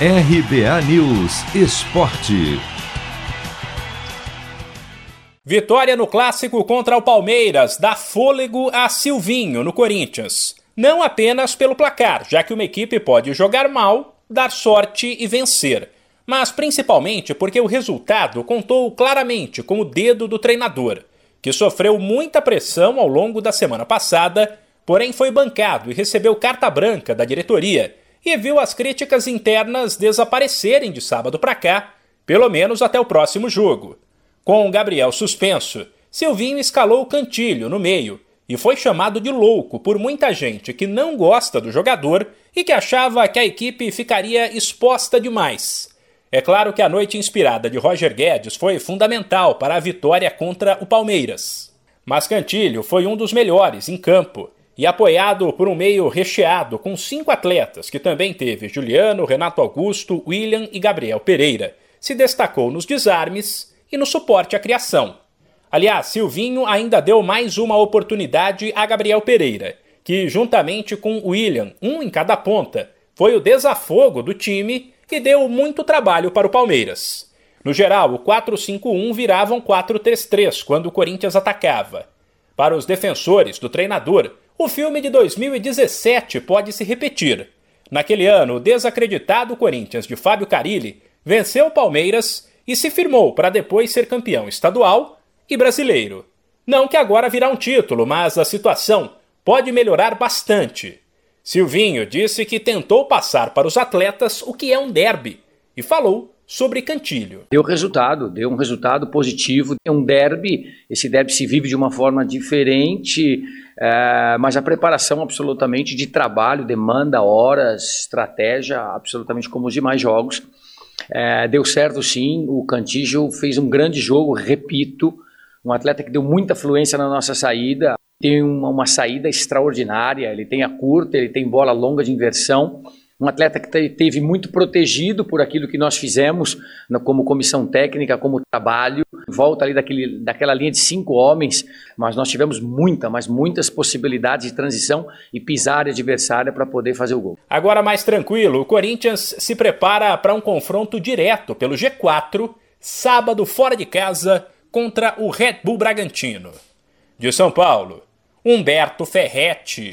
RBA News Esporte. Vitória no clássico contra o Palmeiras dá fôlego a Silvinho no Corinthians. Não apenas pelo placar, já que uma equipe pode jogar mal, dar sorte e vencer, mas principalmente porque o resultado contou claramente com o dedo do treinador, que sofreu muita pressão ao longo da semana passada, porém foi bancado e recebeu carta branca da diretoria e viu as críticas internas desaparecerem de sábado para cá, pelo menos até o próximo jogo. Com o Gabriel suspenso, Silvinho escalou o Cantilho no meio e foi chamado de louco por muita gente que não gosta do jogador e que achava que a equipe ficaria exposta demais. É claro que a noite inspirada de Roger Guedes foi fundamental para a vitória contra o Palmeiras. Mas Cantilho foi um dos melhores em campo e apoiado por um meio recheado com cinco atletas, que também teve Juliano, Renato Augusto, William e Gabriel Pereira, se destacou nos desarmes e no suporte à criação. Aliás, Silvinho ainda deu mais uma oportunidade a Gabriel Pereira, que, juntamente com William, um em cada ponta, foi o desafogo do time e deu muito trabalho para o Palmeiras. No geral, o 4-5-1 virava um 4-3-3 quando o Corinthians atacava. Para os defensores do treinador, o filme de 2017 pode se repetir. Naquele ano, o desacreditado Corinthians de Fábio Carilli venceu o Palmeiras e se firmou para depois ser campeão estadual e brasileiro. Não que agora virá um título, mas a situação pode melhorar bastante. Silvinho disse que tentou passar para os atletas o que é um derby e falou sobre Cantilho. Deu resultado, deu um resultado positivo. É um derby, esse derby se vive de uma forma diferente, é, mas a preparação absolutamente de trabalho, demanda horas, estratégia, absolutamente como os demais jogos. É, deu certo sim, o Cantillo fez um grande jogo, repito, um atleta que deu muita fluência na nossa saída, tem uma, uma saída extraordinária, ele tem a curta, ele tem bola longa de inversão, um atleta que teve muito protegido por aquilo que nós fizemos como comissão técnica, como trabalho, volta ali daquele, daquela linha de cinco homens, mas nós tivemos muita, mas muitas possibilidades de transição e pisar a adversária para poder fazer o gol. Agora mais tranquilo, o Corinthians se prepara para um confronto direto pelo G4, sábado fora de casa, contra o Red Bull Bragantino. De São Paulo, Humberto Ferretti.